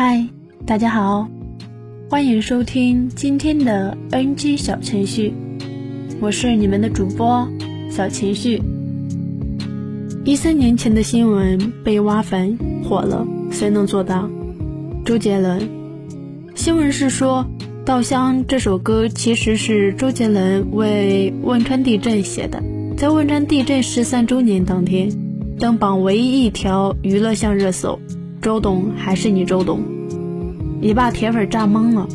嗨，大家好，欢迎收听今天的 NG 小程序，我是你们的主播小情绪。一三年前的新闻被挖坟火了，谁能做到？周杰伦。新闻是说，《稻香》这首歌其实是周杰伦为汶川地震写的，在汶川地震十三周年当天，登榜唯一一条娱乐向热搜。周董还是你周董，也把铁粉炸懵了。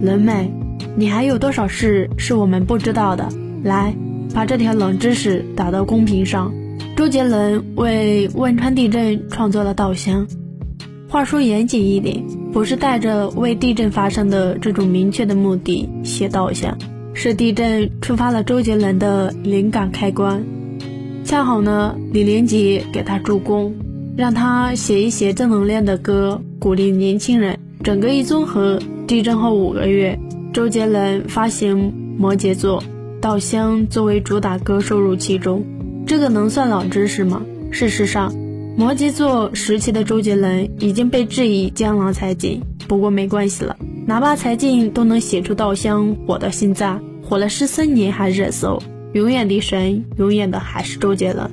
伦美，你还有多少事是我们不知道的？来，把这条冷知识打到公屏上。周杰伦为汶川地震创作了《稻香》。话说严谨一点，不是带着为地震发生的这种明确的目的写《稻香》，是地震触发了周杰伦的灵感开关。恰好呢，李连杰给他助攻。让他写一写正能量的歌，鼓励年轻人。整个一综合，地震后五个月，周杰伦发行《摩羯座》《稻香》作为主打歌收入其中。这个能算老知识吗？事实上，摩羯座时期的周杰伦已经被质疑江郎才尽。不过没关系了，哪怕才尽都能写出《稻香》，火到现在，火了十三年还热搜。永远的神，永远的还是周杰伦。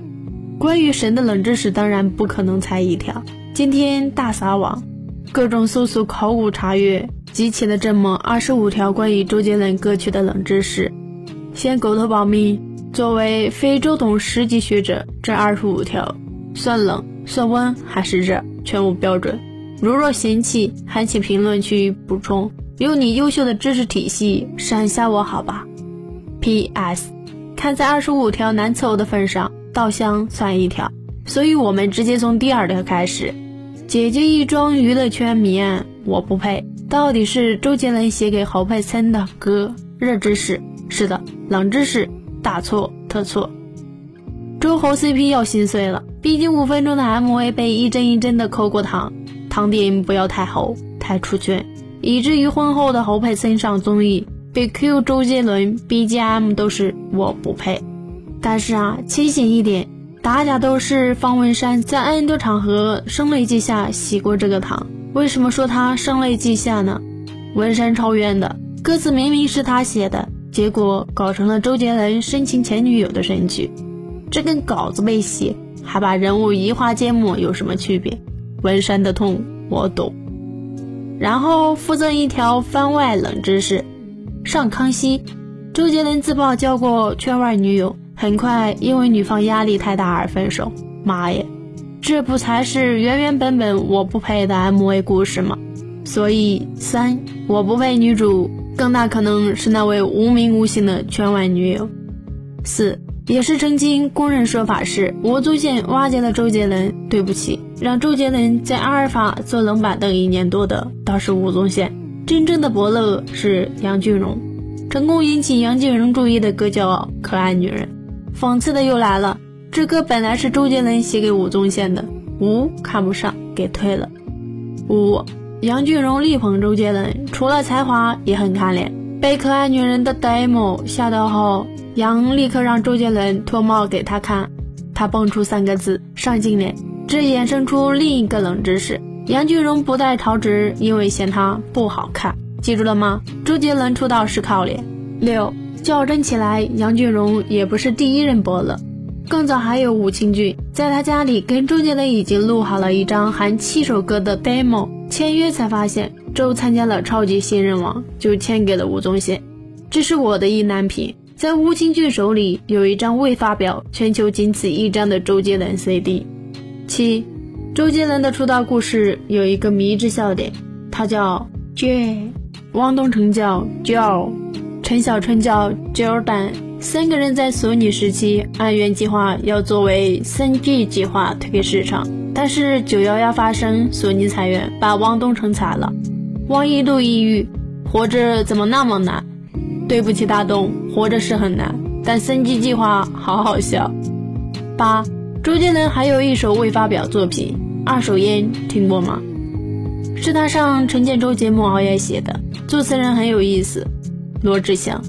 关于神的冷知识，当然不可能才一条。今天大撒网，各种搜索、考古查阅，集齐了这么二十五条关于周杰伦歌曲的冷知识。先狗头保命，作为非周董十级学者，这二十五条算冷、算温还是热，全无标准。如若嫌弃，还请评论区补充，用你优秀的知识体系闪下我好吧。P.S. 看在二十五条难凑的份上。稻香算一条，所以我们直接从第二条开始。姐姐一桩娱乐圈谜案，我不配。到底是周杰伦写给侯佩岑的歌？热知识，是的，冷知识，大错特错。周侯 CP 要心碎了，毕竟五分钟的 MV 被一帧一帧的抠过糖，糖点不要太厚太出圈，以至于婚后的侯佩岑上综艺被 Q 周杰伦 BGM 都是我不配。但是啊，清醒一点，大家都是方文山在 N 多场合声泪俱下洗过这个糖。为什么说他声泪俱下呢？文山超冤的，歌词明明是他写的，结果搞成了周杰伦深情前女友的神曲，这跟稿子被洗还把人物移花接木有什么区别？文山的痛我懂。然后附赠一条番外冷知识：上康熙，周杰伦自曝交过圈外女友。很快，因为女方压力太大而分手。妈耶，这不才是原原本本我不配的 MV 故事吗？所以三，我不配女主，更大可能是那位无名无姓的圈外女友。四，也是曾经公认说法是吴宗宪挖掘了周杰伦。对不起，让周杰伦在阿尔法坐冷板凳一年多的倒是吴宗宪，真正的伯乐是杨俊荣，成功引起杨俊荣注意的歌叫《可爱女人》。讽刺的又来了，这歌本来是周杰伦写给吴宗宪的，吴看不上，给退了。五，杨俊荣力捧周杰伦，除了才华也很看脸。被可爱女人的 demo 吓到后，杨立刻让周杰伦脱帽给他看，他蹦出三个字：上镜脸。这衍生出另一个冷知识：杨俊荣不戴陶植，因为嫌他不好看。记住了吗？周杰伦出道是靠脸。六。较真起来，杨俊荣也不是第一任伯乐，更早还有吴清俊，在他家里跟周杰伦已经录好了一张含七首歌的 demo，签约才发现周参加了超级新人王，就签给了吴宗宪。这是我的意难平，在吴清俊手里有一张未发表、全球仅此一张的周杰伦 CD。七，周杰伦的出道故事有一个迷之笑点，他叫 J，汪东城叫 Joe。陈小春叫 Jordan，三个人在索尼时期按原计划要作为三 G 计划推给市场，但是九幺幺发生，索尼裁员，把汪东城裁了。汪一度抑郁，活着怎么那么难？对不起大东，活着是很难，但三 G 计划好好笑。八，周杰伦还有一首未发表作品《二手烟》，听过吗？是他上陈建州节目熬夜写的，作词人很有意思。罗志祥，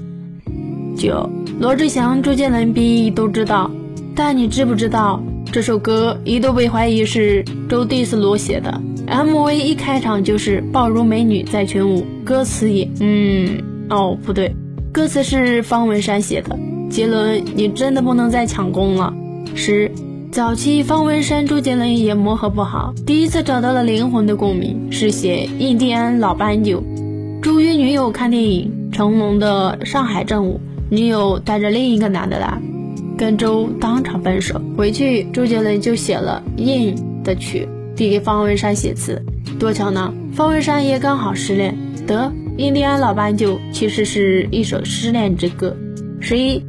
九罗志祥、周杰伦 B 都知道，但你知不知道这首歌一度被怀疑是周迪斯罗写的。MV 一开场就是抱如美女在群舞，歌词也……嗯，哦，不对，歌词是方文山写的。杰伦，你真的不能再抢功了。十，早期方文山、周杰伦也磨合不好，第一次找到了灵魂的共鸣是写《印第安老斑鸠》。周约女友看电影，成龙的《上海正午》，女友带着另一个男的来，跟周当场分手。回去，周杰伦就写了《印》的曲，递给方文山写词。多巧呢，方文山也刚好失恋，得《印第安老斑鸠》其实是一首失恋之歌。十一。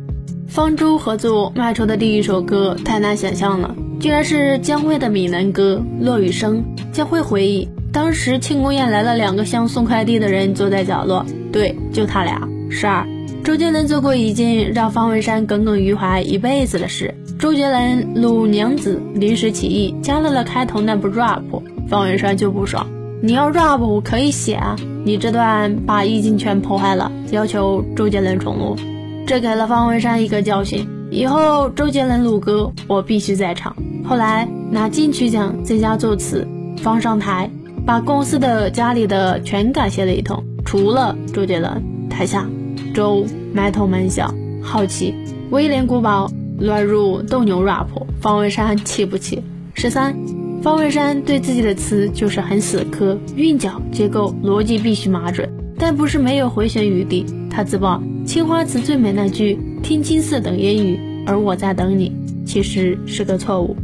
方舟合作卖出的第一首歌太难想象了，居然是江蕙的闽南歌《落雨声》。江蕙回忆，当时庆功宴来了两个像送快递的人，坐在角落，对，就他俩。十二，周杰伦做过一件让方文山耿耿于怀一辈子的事。周杰伦录《娘子》临时起意加了了开头那部 rap，方文山就不爽，你要 rap 我可以写啊，你这段把意境全破坏了，要求周杰伦重录。这给了方文山一个教训，以后周杰伦录歌，我必须在场。后来拿金曲奖最佳作词，方上台，把公司的、家里的全感谢了一通，除了周杰伦。台下，周埋头闷笑，好奇威廉古堡乱入斗牛 rap，方文山气不气？十三，方文山对自己的词就是很死磕，韵脚、结构、逻辑必须码准，但不是没有回旋余地。他自曝。青花瓷最美那句“天青色等烟雨，而我在等你”，其实是个错误。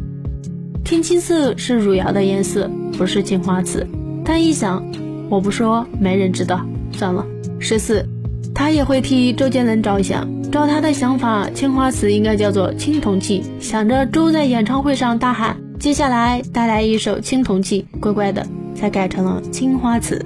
天青色是汝窑的颜色，不是青花瓷。但一想，我不说没人知道，算了。十四，他也会替周杰伦着想，照他的想法，青花瓷应该叫做青铜器。想着周在演唱会上大喊“接下来带来一首青铜器”，乖乖的才改成了青花瓷。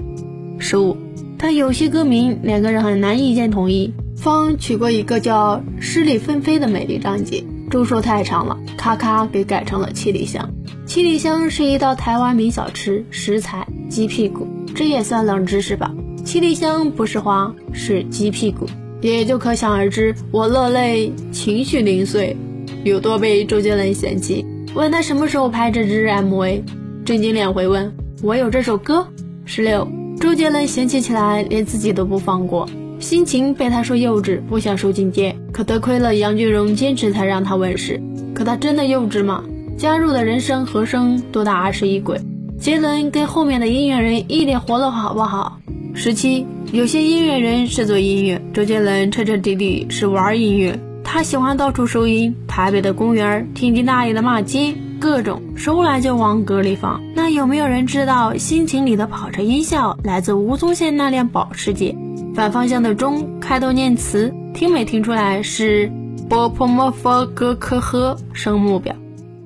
十五，他有些歌名两个人很难意见统一。方取过一个叫“十里纷飞”的美丽章节，周说太长了，咔咔给改成了“七里香”。七里香是一道台湾名小吃，食材鸡屁股，这也算冷知识吧？七里香不是花，是鸡屁股，也就可想而知，我落泪，情绪零碎，有多被周杰伦嫌弃。问他什么时候拍这支 MV，郑经脸回问：“我有这首歌。”十六，周杰伦嫌弃起来，连自己都不放过。心情被他说幼稚，不想受境界，可得亏了杨俊荣坚持才让他问世。可他真的幼稚吗？加入的人声和声多达二十一轨，杰伦跟后面的音乐人一点活路好不好？十七，有些音乐人是做音乐，周杰伦彻彻底底是玩音乐。他喜欢到处收音，台北的公园，听听大爷的骂街，各种收来就往歌里放。那有没有人知道心情里的跑车音效来自吴宗宪那辆保时捷？反方向的钟开头念词，听没听出来是波破莫佛格科呵声目表？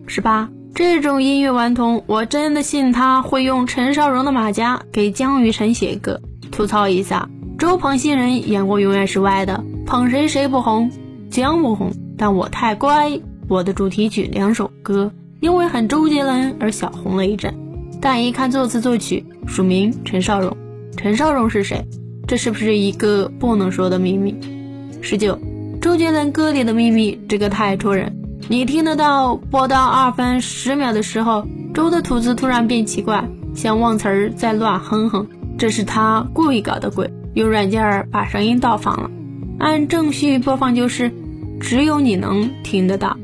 十八，这种音乐顽童，我真的信他会用陈少荣的马甲给江雨晨写歌。吐槽一下，周捧新人眼光永远是歪的，捧谁谁不红，姜不红，但我太乖，我的主题曲两首歌因为很周杰伦而小红了一阵，但一看作词作曲，署名陈少荣，陈少荣是谁？这是不是一个不能说的秘密？十九，周杰伦歌里的秘密，这个太戳人。你听得到播到二分十秒的时候，周的吐字突然变奇怪，像忘词儿在乱哼哼，这是他故意搞的鬼，用软件把声音倒放了。按正序播放就是，只有你能听得到。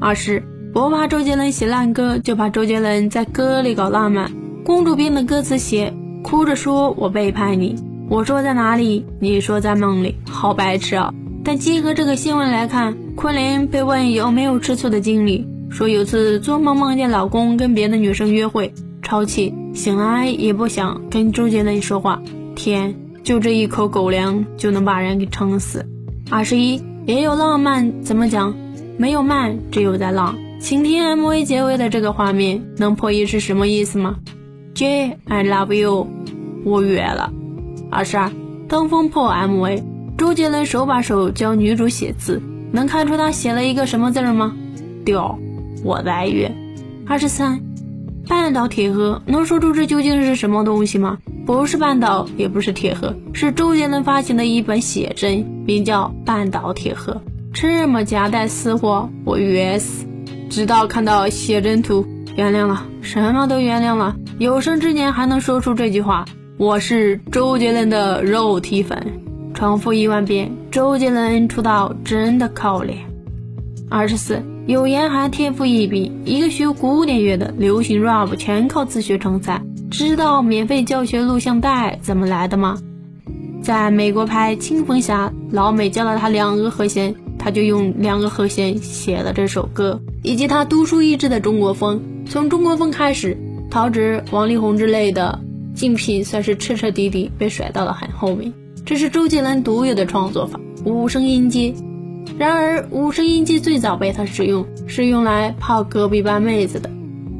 二是不怕周杰伦写烂歌，就怕周杰伦在歌里搞浪漫。公主病的歌词写，哭着说我背叛你。我说在哪里？你说在梦里，好白痴啊！但结合这个新闻来看，昆凌被问有没有吃醋的经历，说有次做梦梦见老公跟别的女生约会，超气，醒来也不想跟周杰伦说话。天，就这一口狗粮就能把人给撑死。二十一也有浪漫，怎么讲？没有慢，只有在浪。请听 MV 结尾的这个画面，能破译是什么意思吗？J，I love you，我约了。二十二，登峰破 MV，周杰伦手把手教女主写字，能看出他写了一个什么字吗？屌，我在约。二十三，半岛铁盒，能说出这究竟是什么东西吗？不是半岛，也不是铁盒，是周杰伦发行的一本写真，名叫《半岛铁盒》。这么夹带私货，我约死。直到看到写真图，原谅了，什么都原谅了。有生之年还能说出这句话，我是周杰伦的肉体粉。重复一万遍，周杰伦出道真的靠脸。二十四，有严寒天赋异禀，一个学古典乐的，流行 rap 全靠自学成才。知道免费教学录像带怎么来的吗？在美国拍《青蜂侠》，老美教了他两个和弦，他就用两个和弦写了这首歌。以及他独树一帜的中国风，从中国风开始，陶喆、王力宏之类的竞品算是彻彻底底被甩到了很后面。这是周杰伦独有的创作法——五声音阶。然而，五声音记最早被他使用是用来泡隔壁班妹子的。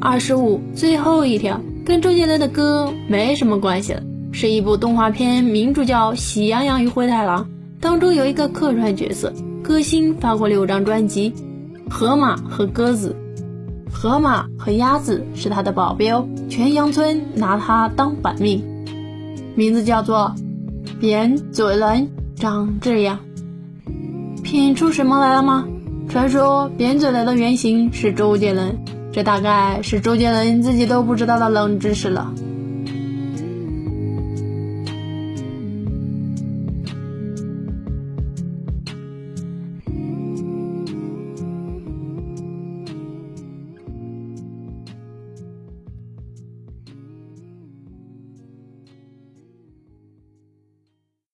二十五，最后一条跟周杰伦的歌没什么关系了，是一部动画片，名著叫《喜羊羊与灰太狼》，当中有一个客串角色，歌星发过六张专辑，河马和鸽子，河马和鸭子是他的保镖，全羊村拿他当板命，名字叫做扁嘴人，长这样。品出什么来了吗？传说扁嘴人的原型是周杰伦，这大概是周杰伦自己都不知道的冷知识了。